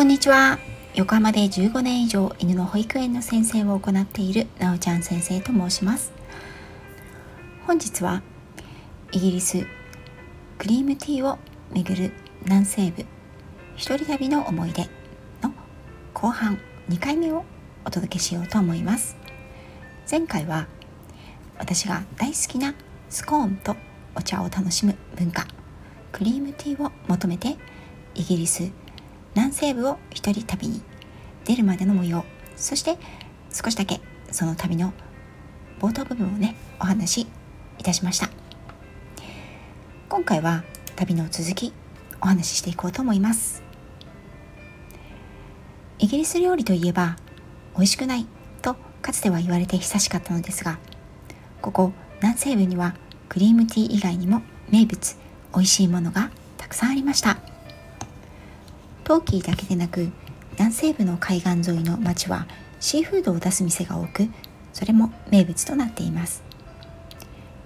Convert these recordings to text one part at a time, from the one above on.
こんにちは。横浜で15年以上犬の保育園の先生を行っているなおちゃん先生と申します。本日はイギリスクリームティーを巡る南西部一人旅の思い出の後半2回目をお届けしようと思います。前回は私が大好きなスコーンとお茶を楽しむ文化クリームティーを求めてイギリス南西部を一人旅に出るまでの模様。そして少しだけその旅の冒頭部分をねお話しいたしました。今回は旅の続きお話ししていこうと思います。イギリス料理といえば美味しくないとかつては言われて久しかったのですがここ南西部にはクリームティー以外にも名物美味しいものがたくさんありました。トーキーだけでなく南西部の海岸沿いの町はシーフードを出す店が多くそれも名物となっています。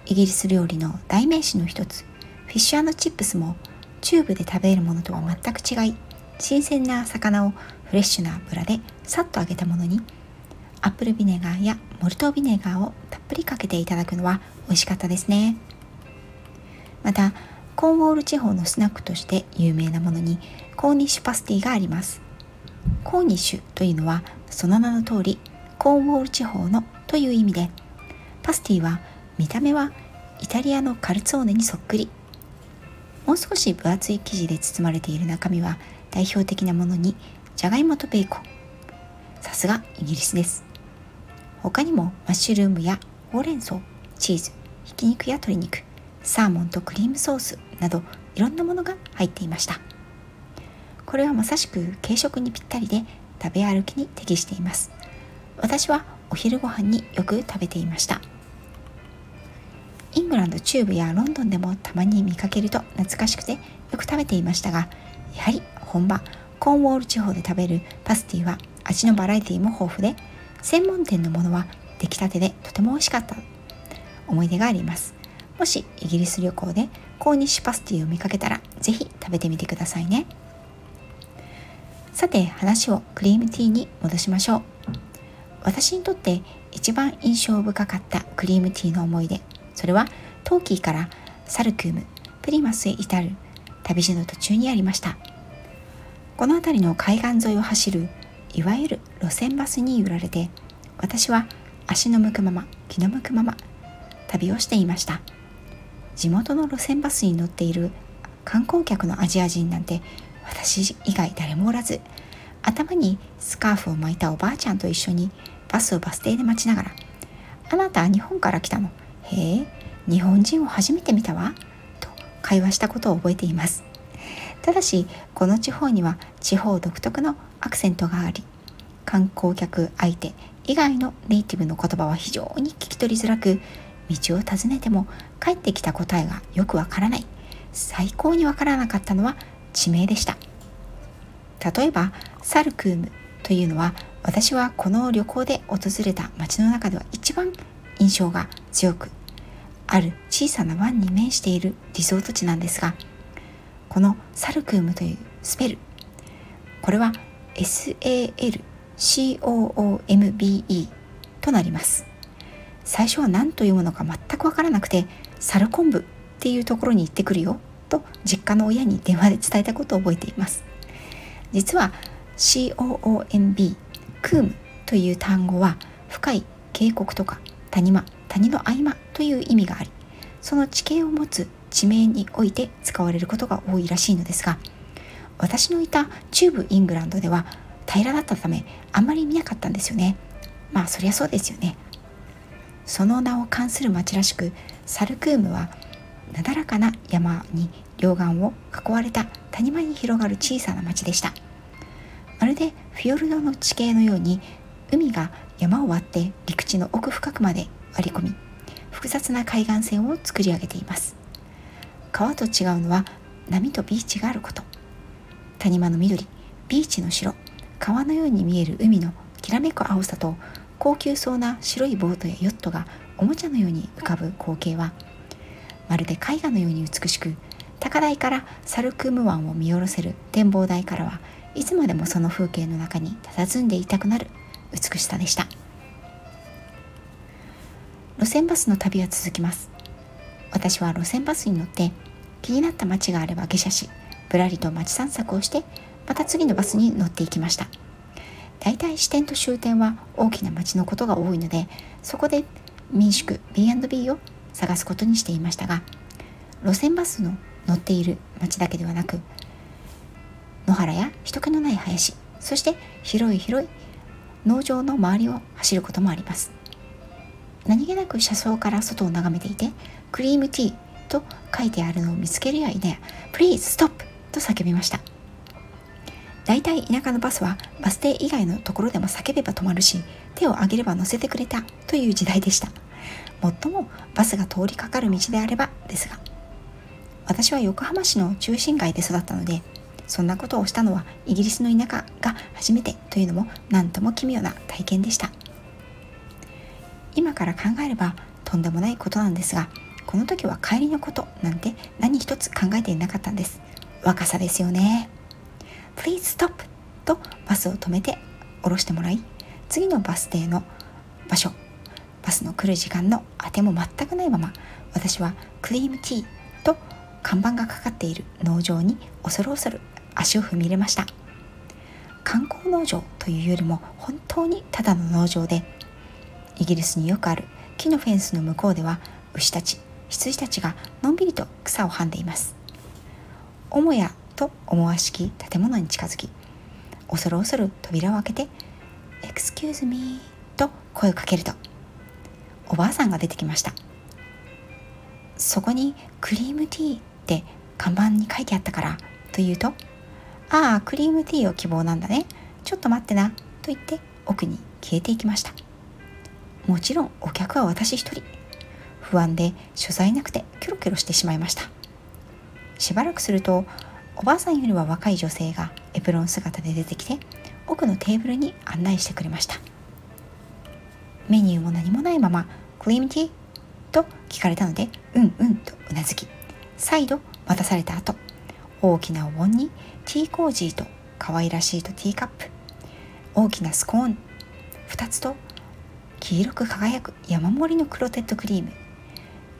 イギリス料理の代名詞の一つフィッシュチップスもチューブで食べるものとは全く違い新鮮な魚をフレッシュな油でさっと揚げたものにアップルビネガーやモルトビネガーをたっぷりかけていただくのは美味しかったですね。またコーンウォール地方のスナックとして有名なものにコーニッシュパスティがあります。コーニッシュというのはその名の通りコーンウォール地方のという意味でパスティは見た目はイタリアのカルツォーネにそっくり。もう少し分厚い生地で包まれている中身は代表的なものにじゃがいもとベーコン。さすがイギリスです。他にもマッシュルームやほうれん草チーズひき肉や鶏肉。サーモンとクリームソースなどいろんなものが入っていました。これはまさしく軽食にぴったりで食べ歩きに適しています。私はお昼ご飯によく食べていました。イングランド中部やロンドンでもたまに見かけると懐かしくてよく食べていましたがやはり本場コーンウォール地方で食べるパスティは味のバラエティも豊富で専門店のものは出来たてでとても美味しかった思い出があります。もしイギリス旅行でコーニッシュパスティを見かけたら是非食べてみてくださいね。さて話をクリームティーに戻しましょう。私にとって一番印象深かったクリームティーの思い出それはトーキーからサルクームプリマスへ至る旅路の途中にありました。この辺りの海岸沿いを走るいわゆる路線バスに揺られて私は足の向くまま気の向くまま旅をしていました。地元の路線バスに乗っている観光客のアジア人なんて私以外誰もおらず頭にスカーフを巻いたおばあちゃんと一緒にバスをバス停で待ちながら「あなたは日本から来たの？へえ日本人を初めて見たわ」と会話したことを覚えています。ただしこの地方には地方独特のアクセントがあり観光客相手以外のネイティブの言葉は非常に聞き取りづらく道を尋ねても帰ってきた答えがよくわからない。最高にわからなかったのは地名でした。例えばサルクームというのは私はこの旅行で訪れた街の中では一番印象が強くある小さな湾に面しているリゾート地なんですがこのサルクームというスペルこれは SALCOOMBE となります。最初は何と読むのか全く分からなくてサル昆布っていうところに行ってくるよと実家の親に電話で伝えたことを覚えています。実は COOMB クームという単語は深い渓谷とか谷間谷の合間という意味がありその地形を持つ地名において使われることが多いらしいのですが私のいた中部イングランドでは平らだったためあんまり見なかったんですよね。まあそりゃそうですよね。その名を冠する町らしくサルクームはなだらかな山に両岸を囲われた谷間に広がる小さな町でした。まるでフィヨルドの地形のように海が山を割って陸地の奥深くまで割り込み複雑な海岸線を作り上げています。川と違うのは波とビーチがあること。谷間の緑ビーチの白川のように見える海のきらめく青さと高級そうな白いボートやヨットがおもちゃのように浮かぶ光景はまるで絵画のように美しく高台からサルクーム湾を見下ろせる展望台からはいつまでもその風景の中に佇んでいたくなる美しさでした。路線バスの旅は続きます。私は路線バスに乗って気になった街があれば下車しぶらりと街散策をしてまた次のバスに乗っていきました。大体支店と終点は大きな町のことが多いのでそこで民宿 B&B を探すことにしていましたが路線バスの乗っている町だけではなく野原や人気のない林そして広い広い農場の周りを走ることもあります。何気なく車窓から外を眺めていてクリームティーと書いてあるのを見つけるやいなや Please stop! と叫びました。大体田舎のバスはバス停以外のところでも叫べば止まるし手を挙げれば乗せてくれたという時代でした。最もバスが通りかかる道であればですが私は横浜市の中心街で育ったのでそんなことをしたのはイギリスの田舎が初めてというのも何とも奇妙な体験でした。今から考えればとんでもないことなんですがこの時は帰りのことなんて何一つ考えていなかったんです。若さですよね。Please stop とバスを止めて降ろしてもらい次のバス停の場所バスの来る時間の当ても全くないまま私はクリームティーと看板がかかっている農場に恐る恐る足を踏み入れました。観光農場というよりも本当にただの農場でイギリスによくある木のフェンスの向こうでは牛たち羊たちがのんびりと草をはんでいます。母屋と思わしき建物に近づき恐る恐る扉を開けて「Excuse me」と声をかけるとおばあさんが出てきました。そこにクリームティーって看板に書いてあったからと言うと「ああクリームティーを希望なんだね。ちょっと待ってな」と言って奥に消えていきました。もちろんお客は私一人。不安で所在なくてキョロキョロしてしまいました。しばらくするとおばあさんよりは若い女性がエプロン姿で出てきて奥のテーブルに案内してくれましたメニューも何もないまま「クリームティー?」と聞かれたので「うんうん」とうなずき再度待たされた後大きなお盆にティーコージーと可愛らしいとティーカップ大きなスコーン2つと黄色く輝く山盛りのクロテッドクリーム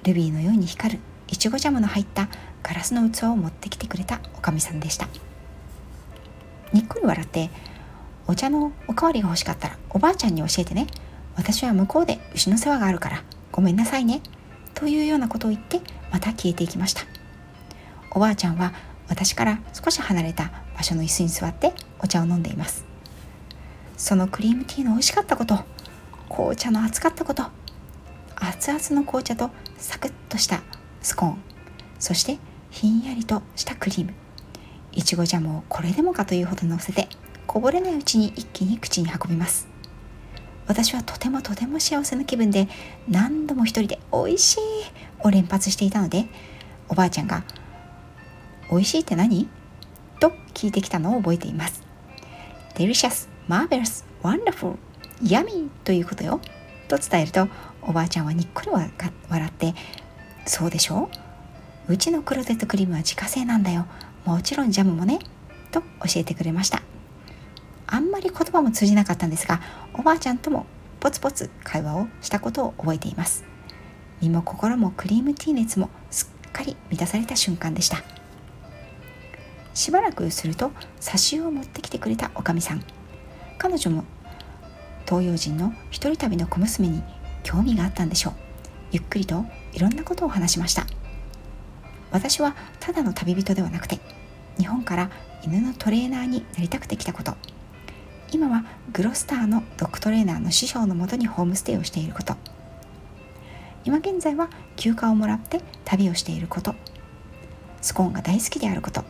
ルビーのように光るいちごジャムの入ったガラスの器を持ってきてくれたおかみさんでした。にっこり笑ってお茶のおかわりが欲しかったらおばあちゃんに教えてね。私は向こうで牛の世話があるからごめんなさいね。というようなことを言ってまた消えていきました。おばあちゃんは私から少し離れた場所の椅子に座ってお茶を飲んでいます。そのクリームティーの美味しかったこと紅茶の熱かったこと熱々の紅茶とサクッとしたスコーンそしてひんやりとしたクリームいちごジャムをこれでもかというほど乗せてこぼれないうちに一気に口に運びます私はとてもとても幸せな気分で何度も一人で「美味しい!」を連発していたのでおばあちゃんが「美味しいって何?」と聞いてきたのを覚えています。Delicious, marvelous, wonderful, yummy ということよと伝えるとおばあちゃんはにっこり笑って「そうでしょう？うちのクロテッドクリームは自家製なんだよ。もちろんジャムもね」と教えてくれました。あんまり言葉も通じなかったんですがおばあちゃんともポツポツ会話をしたことを覚えています。身も心もクリームティー熱もすっかり満たされた瞬間でした。しばらくすると差しを持ってきてくれたおかみさん。彼女も東洋人の一人旅の小娘に興味があったんでしょう。ゆっくりといろんなことを話しました。私はただの旅人ではなくて日本から犬のトレーナーになりたくて来たこと。今はグロスターのドッグトレーナーの師匠のもとにホームステイをしていること。今現在は休暇をもらって旅をしていること。スコーンが大好きであること。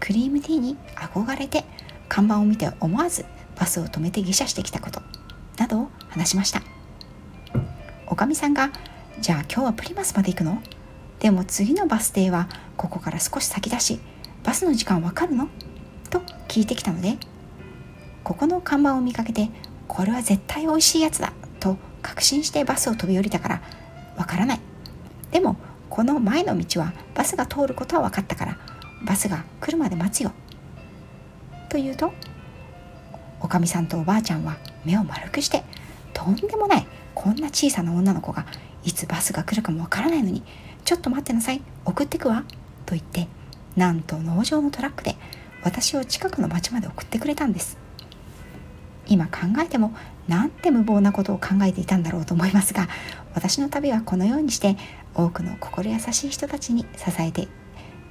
クリームティーに憧れて看板を見て思わずバスを止めて下車してきたこと。などを話しました。おかみさんが「じゃあ今日はプリマスまで行くの？でも次のバス停はここから少し先だしバスの時間わかるの?」と聞いてきたのでここの看板を見かけてこれは絶対美味しいやつだと確信してバスを飛び降りたからわからないでもこの前の道はバスが通ることは分かったからバスが来るまで待つよと言うとおかみさんとおばあちゃんは目を丸くしてとんでもないこんな小さな女の子がいつバスが来るかもわからないのにちょっと待ってなさい。送ってくわ。と言ってなんと農場のトラックで私を近くの町まで送ってくれたんです。今考えてもなんて無謀なことを考えていたんだろうと思いますが私の旅はこのようにして多くの心優しい人たちに支えてい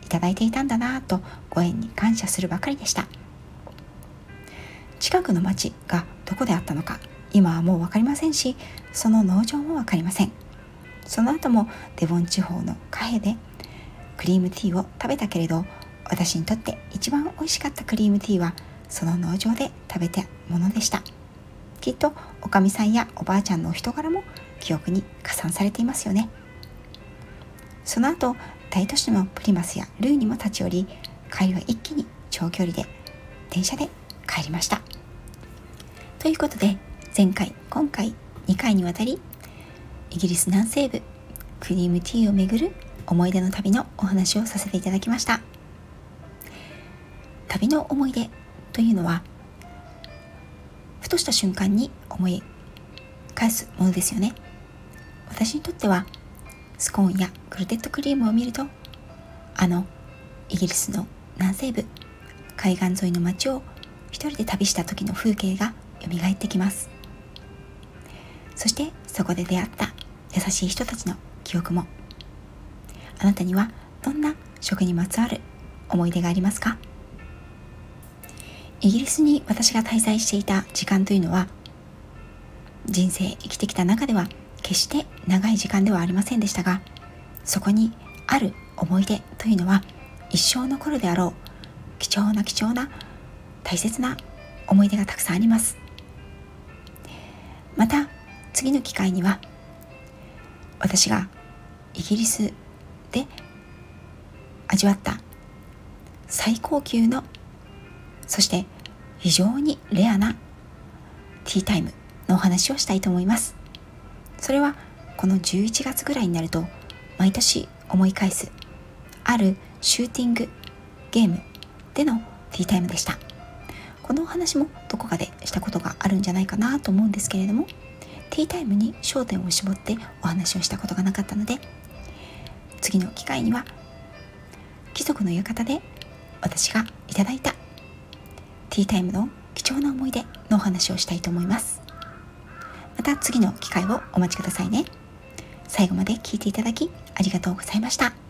ただいていたんだなぁとご縁に感謝するばかりでした。近くの町がどこであったのか今はもう分かりませんしその農場も分かりません。その後もデボン地方のカフェでクリームティーを食べたけれど私にとって一番美味しかったクリームティーはその農場で食べたものでした。きっとおかみさんやおばあちゃんのお人柄も記憶に加算されていますよね。その後大都市のプリマスやルーにも立ち寄り帰りは一気に長距離で電車で帰りました。ということで前回今回2回にわたりイギリス南西部クリームティーをめぐる思い出の旅のお話をさせていただきました。旅の思い出というのはふとした瞬間に思い返すものですよね。私にとってはスコーンやクルテッドクリームを見るとあのイギリスの南西部海岸沿いの街を一人で旅した時の風景が蘇ってきます。そしてそこで出会った優しい人たちの記憶も。あなたにはどんな食にまつわる思い出がありますか？イギリスに私が滞在していた時間というのは人生生きてきた中では決して長い時間ではありませんでしたがそこにある思い出というのは一生残るであろう貴重な貴重な大切な思い出がたくさんあります。また次の機会には私がイギリスで味わった最高級のそして非常にレアなティータイムのお話をしたいと思います。それはこの11月ぐらいになると毎年思い返すあるシューティングゲームでのティータイムでした。このお話もどこかでしたことがあるんじゃないかなと思うんですけれどもティータイムに焦点を絞ってお話をしたことがなかったので次の機会には貴族の館で私がいただいたティータイムの貴重な思い出のお話をしたいと思いますまた次の機会をお待ちくださいね最後まで聞いていただきありがとうございました。